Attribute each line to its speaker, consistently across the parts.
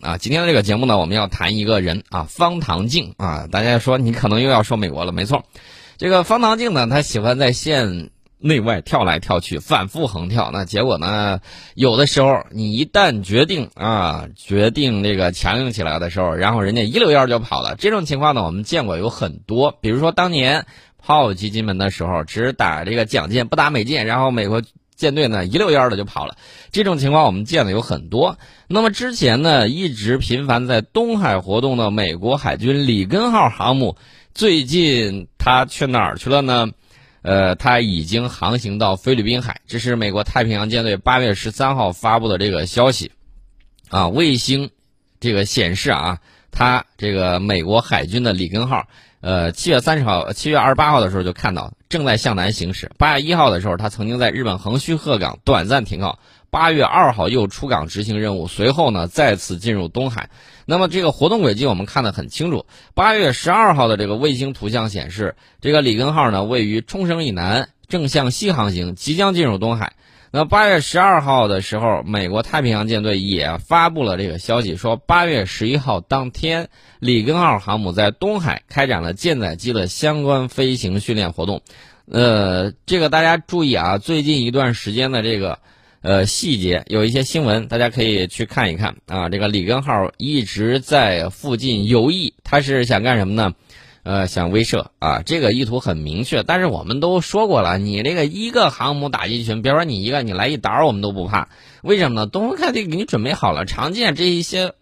Speaker 1: 啊。今天的这个节目呢，我们要谈一个人啊，方唐镜啊。大家说你可能又要说美国了，没错，这个方唐镜呢，他喜欢在线内外跳来跳去，反复横跳。那结果呢，有的时候你一旦决定啊，决定这个强硬起来的时候，然后人家一溜烟就跑了。这种情况呢，我们见过有很多，比如说当年炮击金门的时候，只打这个蒋舰不打美舰，然后美国。舰队呢一溜烟的就跑了，这种情况我们见的有很多。那么之前呢一直频繁在东海活动的美国海军里根号航母，最近它去哪儿去了呢？呃，它已经航行到菲律宾海。这是美国太平洋舰队八月十三号发布的这个消息，啊，卫星这个显示啊，它这个美国海军的里根号。呃，七月三十号、七月二十八号的时候就看到了正在向南行驶。八月一号的时候，他曾经在日本横须贺港短暂停靠。八月二号又出港执行任务，随后呢再次进入东海。那么这个活动轨迹我们看得很清楚。八月十二号的这个卫星图像显示，这个里根号呢位于冲绳以南，正向西航行，即将进入东海。那八月十二号的时候，美国太平洋舰队也发布了这个消息，说八月十一号当天，里根号航母在东海开展了舰载机的相关飞行训练活动。呃，这个大家注意啊，最近一段时间的这个呃细节，有一些新闻，大家可以去看一看啊。这个里根号一直在附近游弋，他是想干什么呢？呃，想威慑啊，这个意图很明确。但是我们都说过了，你这个一个航母打击群，别说你一个，你来一打我们都不怕。为什么呢？东风快递给你准备好了，常见这一些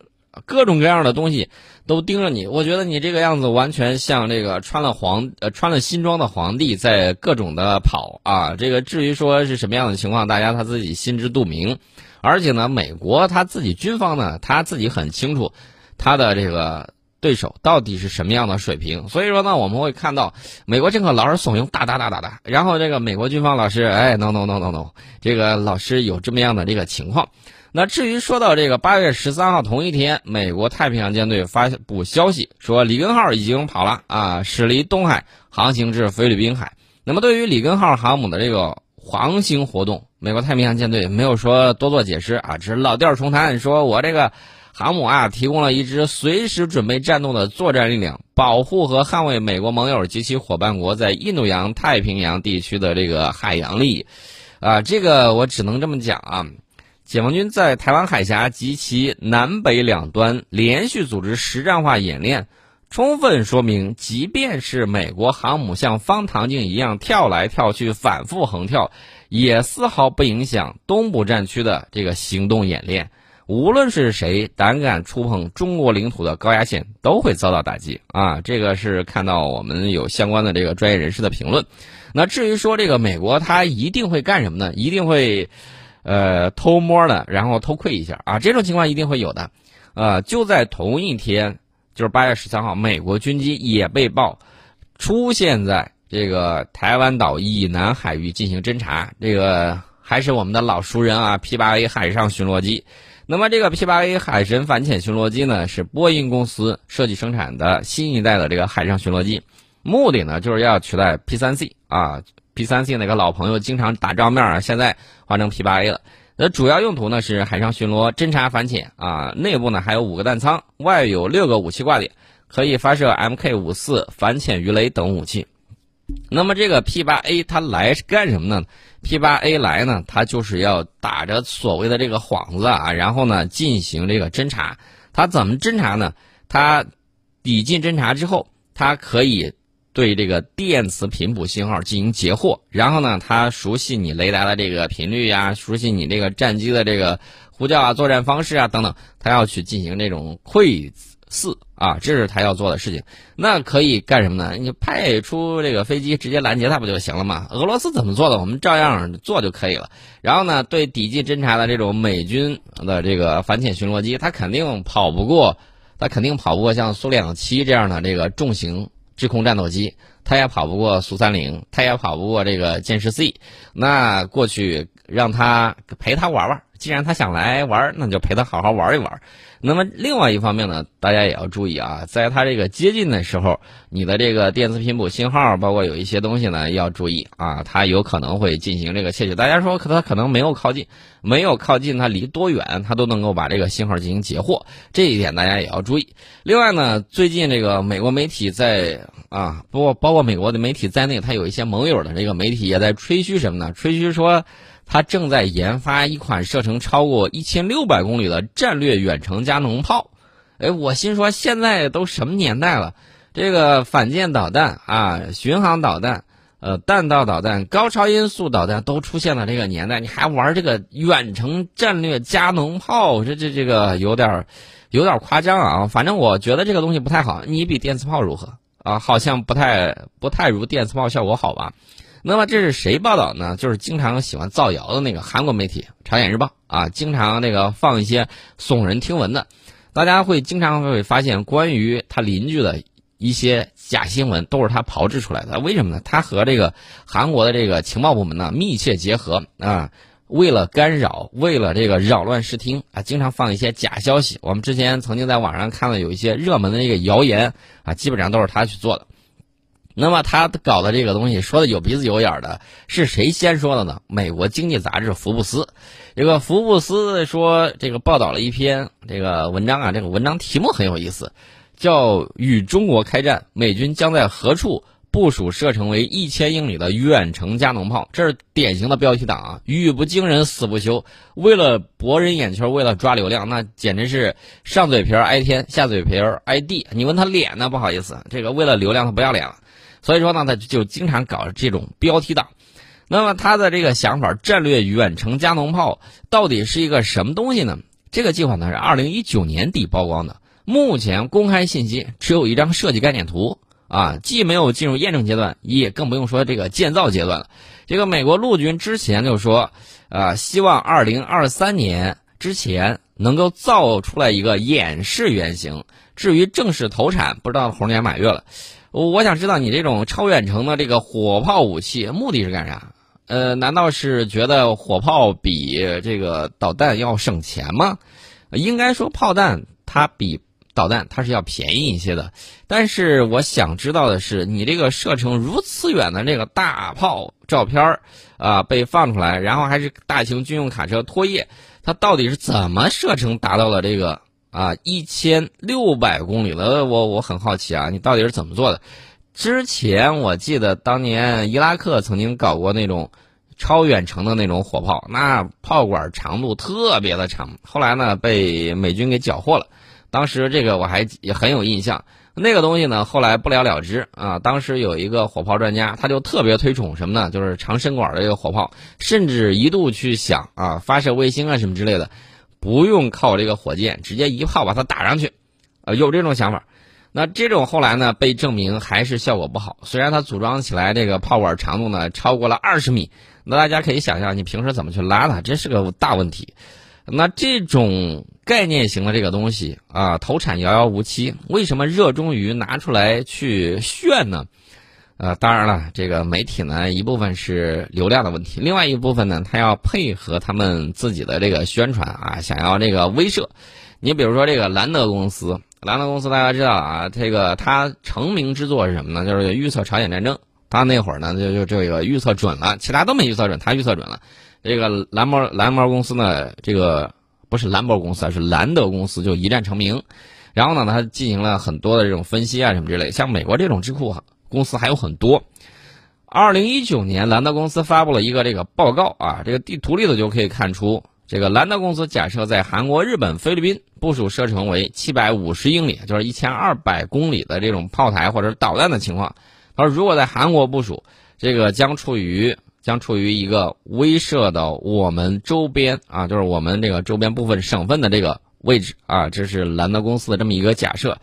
Speaker 1: 各种各样的东西都盯着你。我觉得你这个样子完全像这个穿了皇呃穿了新装的皇帝在各种的跑啊。这个至于说是什么样的情况，大家他自己心知肚明。而且呢，美国他自己军方呢，他自己很清楚他的这个。对手到底是什么样的水平？所以说呢，我们会看到美国政客老是怂恿哒哒哒哒哒，然后这个美国军方老师哎，no no no no no，这个老师有这么样的这个情况。那至于说到这个八月十三号同一天，美国太平洋舰队发布消息说里根号已经跑了啊，驶离东海，航行至菲律宾海。那么对于里根号航母的这个航行活动，美国太平洋舰队没有说多做解释啊，只是老调重弹，说我这个。航母啊，提供了一支随时准备战斗的作战力量，保护和捍卫美国盟友及其伙伴国在印度洋太平洋地区的这个海洋利益。啊，这个我只能这么讲啊。解放军在台湾海峡及其南北两端连续组织实战化演练，充分说明，即便是美国航母像方唐镜一样跳来跳去、反复横跳，也丝毫不影响东部战区的这个行动演练。无论是谁胆敢触碰中国领土的高压线，都会遭到打击啊！这个是看到我们有相关的这个专业人士的评论。那至于说这个美国，他一定会干什么呢？一定会，呃，偷摸的，然后偷窥一下啊！这种情况一定会有的。呃，就在同一天，就是八月十三号，美国军机也被曝出现在这个台湾岛以南海域进行侦查。这个还是我们的老熟人啊，P 八 A 海上巡逻机。那么这个 P8A 海神反潜巡逻机呢，是波音公司设计生产的新一代的这个海上巡逻机，目的呢就是要取代 P3C 啊，P3C 那个老朋友经常打照面啊，现在换成 P8A 了。那主要用途呢是海上巡逻、侦察、反潜啊，内部呢还有五个弹舱，外有六个武器挂点，可以发射 Mk54 反潜鱼雷等武器。那么这个 P8A 它来是干什么呢？P8A 来呢，它就是要打着所谓的这个幌子啊，然后呢进行这个侦察。它怎么侦察呢？它抵近侦察之后，它可以对这个电磁频谱信号进行截获，然后呢，它熟悉你雷达的这个频率呀，熟悉你这个战机的这个呼叫啊、作战方式啊等等，它要去进行这种窥。伺啊，这是他要做的事情。那可以干什么呢？你派出这个飞机直接拦截他不就行了吗？俄罗斯怎么做的，我们照样做就可以了。然后呢，对抵近侦察的这种美军的这个反潜巡逻机，它肯定跑不过，它肯定跑不过像苏两七这样的这个重型制空战斗机，它也跑不过苏三零，它也跑不过这个歼十 C。那过去让他陪他玩玩。既然他想来玩，那就陪他好好玩一玩。那么另外一方面呢，大家也要注意啊，在他这个接近的时候，你的这个电磁频谱信号，包括有一些东西呢，要注意啊，他有可能会进行这个窃取。大家说，可它可能没有靠近，没有靠近，他离多远，他都能够把这个信号进行截获，这一点大家也要注意。另外呢，最近这个美国媒体在啊，包括包括美国的媒体在内，他有一些盟友的这个媒体也在吹嘘什么呢？吹嘘说。他正在研发一款射程超过一千六百公里的战略远程加农炮，哎，我心说现在都什么年代了？这个反舰导弹啊、巡航导弹、呃弹道导弹、高超音速导弹都出现了这个年代，你还玩这个远程战略加农炮？这这这个有点有点夸张啊！反正我觉得这个东西不太好。你比电磁炮如何啊？好像不太不太如电磁炮效果好吧？那么这是谁报道呢？就是经常喜欢造谣的那个韩国媒体《朝鲜日报》啊，经常那个放一些耸人听闻的，大家会经常会发现关于他邻居的一些假新闻，都是他炮制出来的。为什么呢？他和这个韩国的这个情报部门呢密切结合啊，为了干扰，为了这个扰乱视听啊，经常放一些假消息。我们之前曾经在网上看到有一些热门的那个谣言啊，基本上都是他去做的。那么他搞的这个东西说的有鼻子有眼的，是谁先说的呢？美国经济杂志《福布斯》，这个福布斯说这个报道了一篇这个文章啊，这个文章题目很有意思，叫“与中国开战，美军将在何处部署射程为一千英里的远程加农炮”，这是典型的标题党啊，语不惊人死不休，为了博人眼球，为了抓流量，那简直是上嘴皮挨天，下嘴皮挨地。你问他脸呢？不好意思，这个为了流量他不要脸了。所以说呢，他就经常搞这种标题党。那么他的这个想法，战略远程加农炮到底是一个什么东西呢？这个计划呢是二零一九年底曝光的，目前公开信息只有一张设计概念图啊，既没有进入验证阶段，也更不用说这个建造阶段了。这个美国陆军之前就说，啊，希望二零二三年之前能够造出来一个演示原型，至于正式投产，不知道猴年马月了。我想知道你这种超远程的这个火炮武器目的是干啥？呃，难道是觉得火炮比这个导弹要省钱吗？应该说炮弹它比导弹它是要便宜一些的。但是我想知道的是，你这个射程如此远的这个大炮照片儿啊被放出来，然后还是大型军用卡车拖曳，它到底是怎么射程达到了这个？啊，一千六百公里了，我我很好奇啊，你到底是怎么做的？之前我记得当年伊拉克曾经搞过那种超远程的那种火炮，那炮管长度特别的长，后来呢被美军给缴获了。当时这个我还也很有印象，那个东西呢后来不了了之啊。当时有一个火炮专家，他就特别推崇什么呢？就是长身管的这个火炮，甚至一度去想啊发射卫星啊什么之类的。不用靠这个火箭，直接一炮把它打上去，呃，有这种想法。那这种后来呢，被证明还是效果不好。虽然它组装起来这个炮管长度呢超过了二十米，那大家可以想象，你平时怎么去拉它，这是个大问题。那这种概念型的这个东西啊，投产遥遥无期，为什么热衷于拿出来去炫呢？呃，当然了，这个媒体呢，一部分是流量的问题，另外一部分呢，他要配合他们自己的这个宣传啊，想要这个威慑。你比如说这个兰德公司，兰德公司大家知道啊，这个它成名之作是什么呢？就是预测朝鲜战争。他那会儿呢，就就这个预测准了，其他都没预测准，他预测准了。这个蓝毛蓝毛公司呢，这个不是蓝毛公司啊，是兰德公司，就一战成名。然后呢，他进行了很多的这种分析啊，什么之类。像美国这种智库哈。公司还有很多。二零一九年，兰德公司发布了一个这个报告啊，这个地图里头就可以看出，这个兰德公司假设在韩国、日本、菲律宾部署射程为七百五十英里，就是一千二百公里的这种炮台或者导弹的情况。他说，如果在韩国部署，这个将处于将处于一个威慑到我们周边啊，就是我们这个周边部分省份的这个位置啊，这是兰德公司的这么一个假设。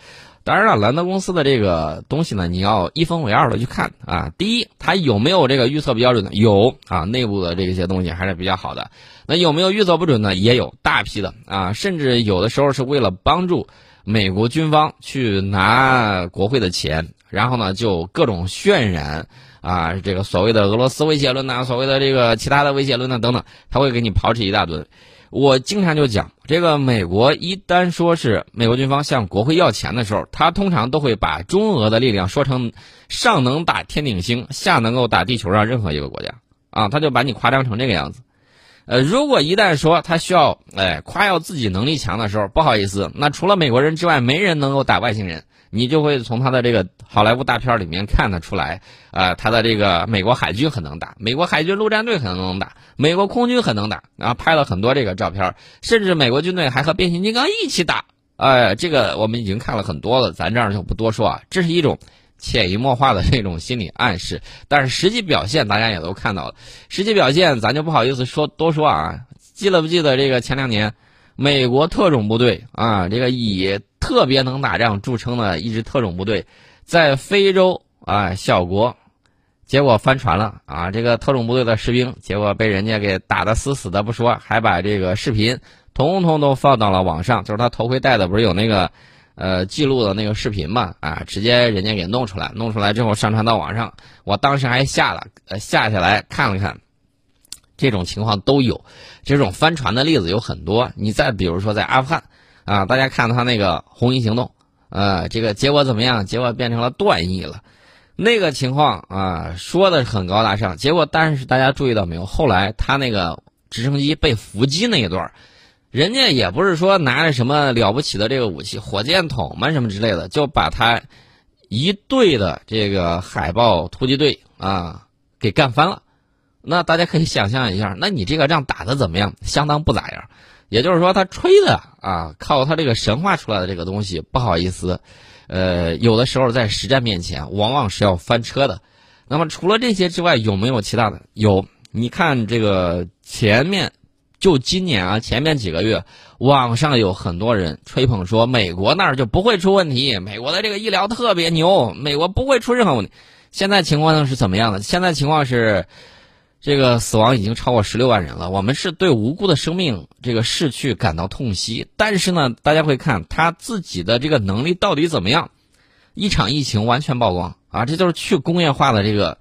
Speaker 1: 当然了，兰德公司的这个东西呢，你要一分为二的去看啊。第一，它有没有这个预测标准呢？有啊，内部的这些东西还是比较好的。那有没有预测不准呢？也有大批的啊，甚至有的时候是为了帮助美国军方去拿国会的钱，然后呢就各种渲染啊，这个所谓的俄罗斯威胁论呐，所谓的这个其他的威胁论呐等等，他会给你抛弃一大堆。我经常就讲，这个美国一旦说是美国军方向国会要钱的时候，他通常都会把中俄的力量说成上能打天顶星，下能够打地球上任何一个国家啊，他就把你夸张成这个样子。呃，如果一旦说他需要哎夸耀自己能力强的时候，不好意思，那除了美国人之外，没人能够打外星人。你就会从他的这个好莱坞大片里面看得出来，啊，他的这个美国海军很能打，美国海军陆战队很能打，美国空军很能打，然后拍了很多这个照片，甚至美国军队还和变形金刚一起打，哎，这个我们已经看了很多了，咱这儿就不多说啊，这是一种潜移默化的这种心理暗示，但是实际表现大家也都看到了，实际表现咱就不好意思说多说啊，记了不记得这个前两年，美国特种部队啊，这个以。特别能打仗著称的一支特种部队，在非洲啊小国，结果翻船了啊！这个特种部队的士兵，结果被人家给打得死死的不说，还把这个视频统统都放到了网上。就是他头盔戴的不是有那个呃记录的那个视频嘛？啊，直接人家给弄出来，弄出来之后上传到网上。我当时还下了，呃下下来看了看，这种情况都有，这种翻船的例子有很多。你再比如说在阿富汗。啊，大家看他那个红衣行动，呃，这个结果怎么样？结果变成了断翼了，那个情况啊，说的很高大上。结果，但是大家注意到没有？后来他那个直升机被伏击那一段儿，人家也不是说拿着什么了不起的这个武器，火箭筒嘛什么之类的，就把他一队的这个海豹突击队啊给干翻了。那大家可以想象一下，那你这个仗打的怎么样？相当不咋样。也就是说，他吹的啊，靠他这个神话出来的这个东西，不好意思，呃，有的时候在实战面前，往往是要翻车的。那么除了这些之外，有没有其他的？有，你看这个前面，就今年啊，前面几个月，网上有很多人吹捧说，美国那儿就不会出问题，美国的这个医疗特别牛，美国不会出任何问题。现在情况呢是怎么样的？现在情况是。这个死亡已经超过十六万人了，我们是对无辜的生命这个逝去感到痛惜。但是呢，大家会看他自己的这个能力到底怎么样？一场疫情完全曝光啊，这就是去工业化的这个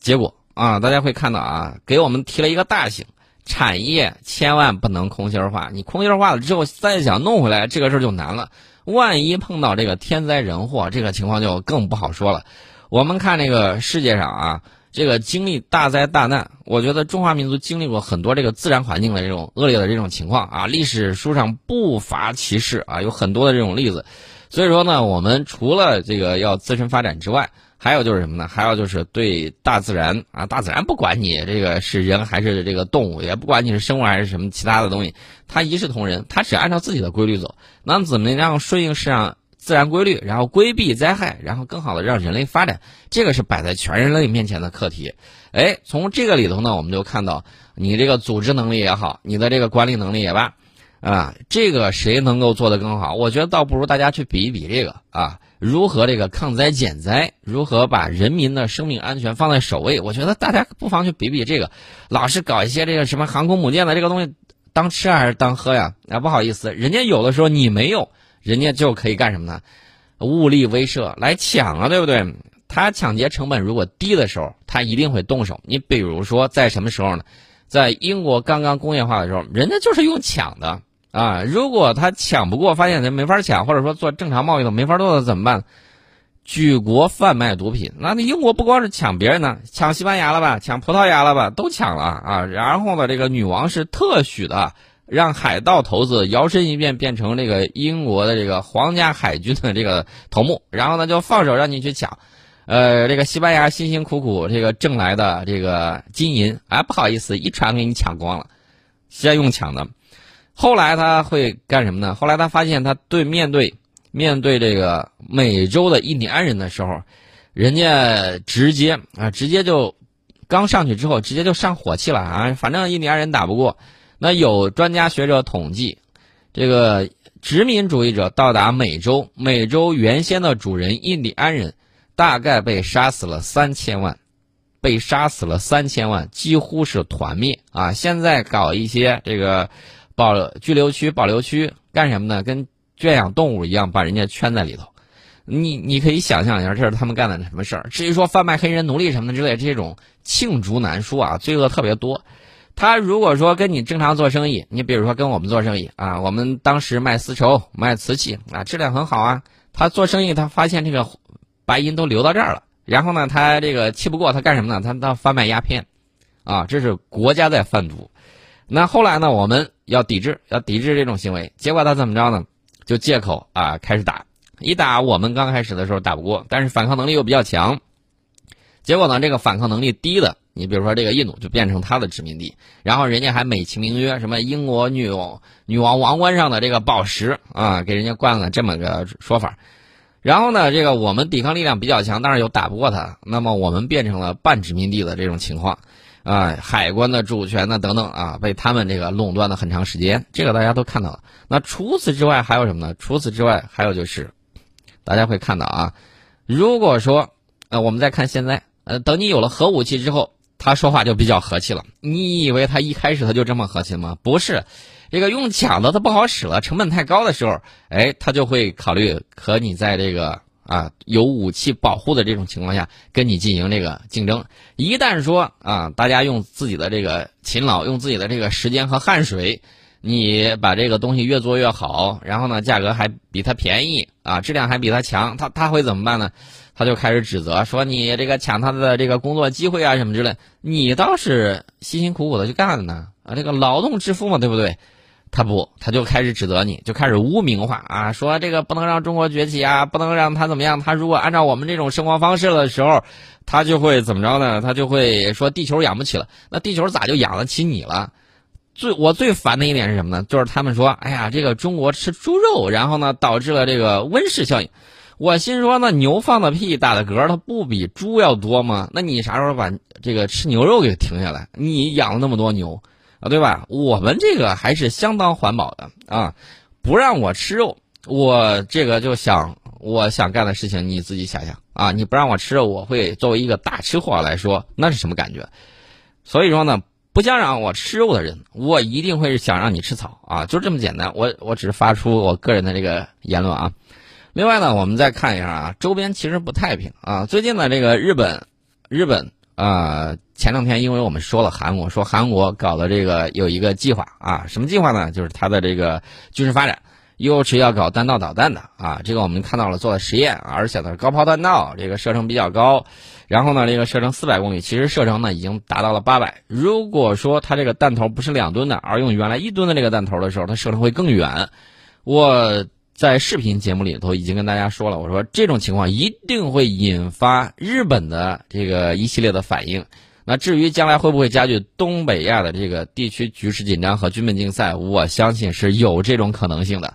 Speaker 1: 结果啊！大家会看到啊，给我们提了一个大醒：产业千万不能空心化。你空心化了之后，再想弄回来这个事儿就难了。万一碰到这个天灾人祸，这个情况就更不好说了。我们看这个世界上啊。这个经历大灾大难，我觉得中华民族经历过很多这个自然环境的这种恶劣的这种情况啊，历史书上不乏其事啊，有很多的这种例子。所以说呢，我们除了这个要自身发展之外，还有就是什么呢？还有就是对大自然啊，大自然不管你这个是人还是这个动物，也不管你是生物还是什么其他的东西，它一视同仁，它只按照自己的规律走。那怎么样顺应市场？自然规律，然后规避灾害，然后更好的让人类发展，这个是摆在全人类面前的课题。哎，从这个里头呢，我们就看到你这个组织能力也好，你的这个管理能力也罢，啊，这个谁能够做得更好？我觉得倒不如大家去比一比这个啊，如何这个抗灾减灾，如何把人民的生命安全放在首位？我觉得大家不妨去比比这个，老是搞一些这个什么航空母舰的这个东西，当吃还是当喝呀？啊，不好意思，人家有的时候你没有。人家就可以干什么呢？物力威慑来抢啊，对不对？他抢劫成本如果低的时候，他一定会动手。你比如说在什么时候呢？在英国刚刚工业化的时候，人家就是用抢的啊。如果他抢不过，发现人没法抢，或者说做正常贸易都没法做的怎么办？举国贩卖毒品。那那英国不光是抢别人呢，抢西班牙了吧？抢葡萄牙了吧？都抢了啊。然后呢，这个女王是特许的。让海盗头子摇身一变变成这个英国的这个皇家海军的这个头目，然后呢就放手让你去抢，呃，这个西班牙辛辛苦苦这个挣来的这个金银，哎，不好意思，一船给你抢光了，先用抢的。后来他会干什么呢？后来他发现他对面对面对这个美洲的印第安人的时候，人家直接啊，直接就刚上去之后，直接就上火气了啊，反正印第安人打不过。那有专家学者统计，这个殖民主义者到达美洲，美洲原先的主人印第安人大概被杀死了三千万，被杀死了三千万，几乎是团灭啊！现在搞一些这个保拘留区、保留区干什么呢？跟圈养动物一样，把人家圈在里头。你你可以想象一下，这是他们干的什么事儿？至于说贩卖黑人奴隶什么的之类，这种罄竹难书啊，罪恶特别多。他如果说跟你正常做生意，你比如说跟我们做生意啊，我们当时卖丝绸、卖瓷器啊，质量很好啊。他做生意，他发现这个白银都流到这儿了，然后呢，他这个气不过，他干什么呢？他他贩卖鸦片，啊，这是国家在贩毒。那后来呢，我们要抵制，要抵制这种行为。结果他怎么着呢？就借口啊开始打，一打我们刚开始的时候打不过，但是反抗能力又比较强。结果呢，这个反抗能力低的。你比如说这个印度就变成他的殖民地，然后人家还美其名曰什么英国女王女王王冠上的这个宝石啊，给人家冠了这么个说法。然后呢，这个我们抵抗力量比较强，但是又打不过他，那么我们变成了半殖民地的这种情况啊，海关的主权呢等等啊，被他们这个垄断了很长时间，这个大家都看到了。那除此之外还有什么呢？除此之外还有就是，大家会看到啊，如果说呃我们再看现在呃，等你有了核武器之后。他说话就比较和气了。你以为他一开始他就这么和气吗？不是，这个用抢的他不好使了，成本太高的时候，哎，他就会考虑和你在这个啊有武器保护的这种情况下跟你进行这个竞争。一旦说啊，大家用自己的这个勤劳，用自己的这个时间和汗水，你把这个东西越做越好，然后呢，价格还比他便宜啊，质量还比他强，他他会怎么办呢？他就开始指责说你这个抢他的这个工作机会啊什么之类，你倒是辛辛苦苦的去干呢啊，这个劳动致富嘛，对不对？他不，他就开始指责你，就开始污名化啊，说这个不能让中国崛起啊，不能让他怎么样。他如果按照我们这种生活方式的时候，他就会怎么着呢？他就会说地球养不起了。那地球咋就养得起你了？最我最烦的一点是什么呢？就是他们说，哎呀，这个中国吃猪肉，然后呢导致了这个温室效应。我心说，那牛放的屁打的嗝，它不比猪要多吗？那你啥时候把这个吃牛肉给停下来？你养了那么多牛，对吧？我们这个还是相当环保的啊！不让我吃肉，我这个就想我想干的事情，你自己想想啊！你不让我吃肉，我会作为一个大吃货来说，那是什么感觉？所以说呢，不想让我吃肉的人，我一定会是想让你吃草啊！就这么简单。我我只是发出我个人的这个言论啊。另外呢，我们再看一下啊，周边其实不太平啊。最近呢，这个日本，日本啊，前两天因为我们说了韩国，说韩国搞的这个有一个计划啊，什么计划呢？就是它的这个军事发展，又是要搞弹道导弹的啊。这个我们看到了做了实验，而且呢，高抛弹道这个射程比较高，然后呢，这个射程四百公里，其实射程呢已经达到了八百。如果说它这个弹头不是两吨的，而用原来一吨的这个弹头的时候，它射程会更远。我。在视频节目里头已经跟大家说了，我说这种情况一定会引发日本的这个一系列的反应。那至于将来会不会加剧东北亚的这个地区局势紧张和军备竞赛，我相信是有这种可能性的。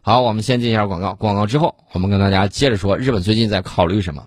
Speaker 1: 好，我们先进一下广告，广告之后我们跟大家接着说日本最近在考虑什么。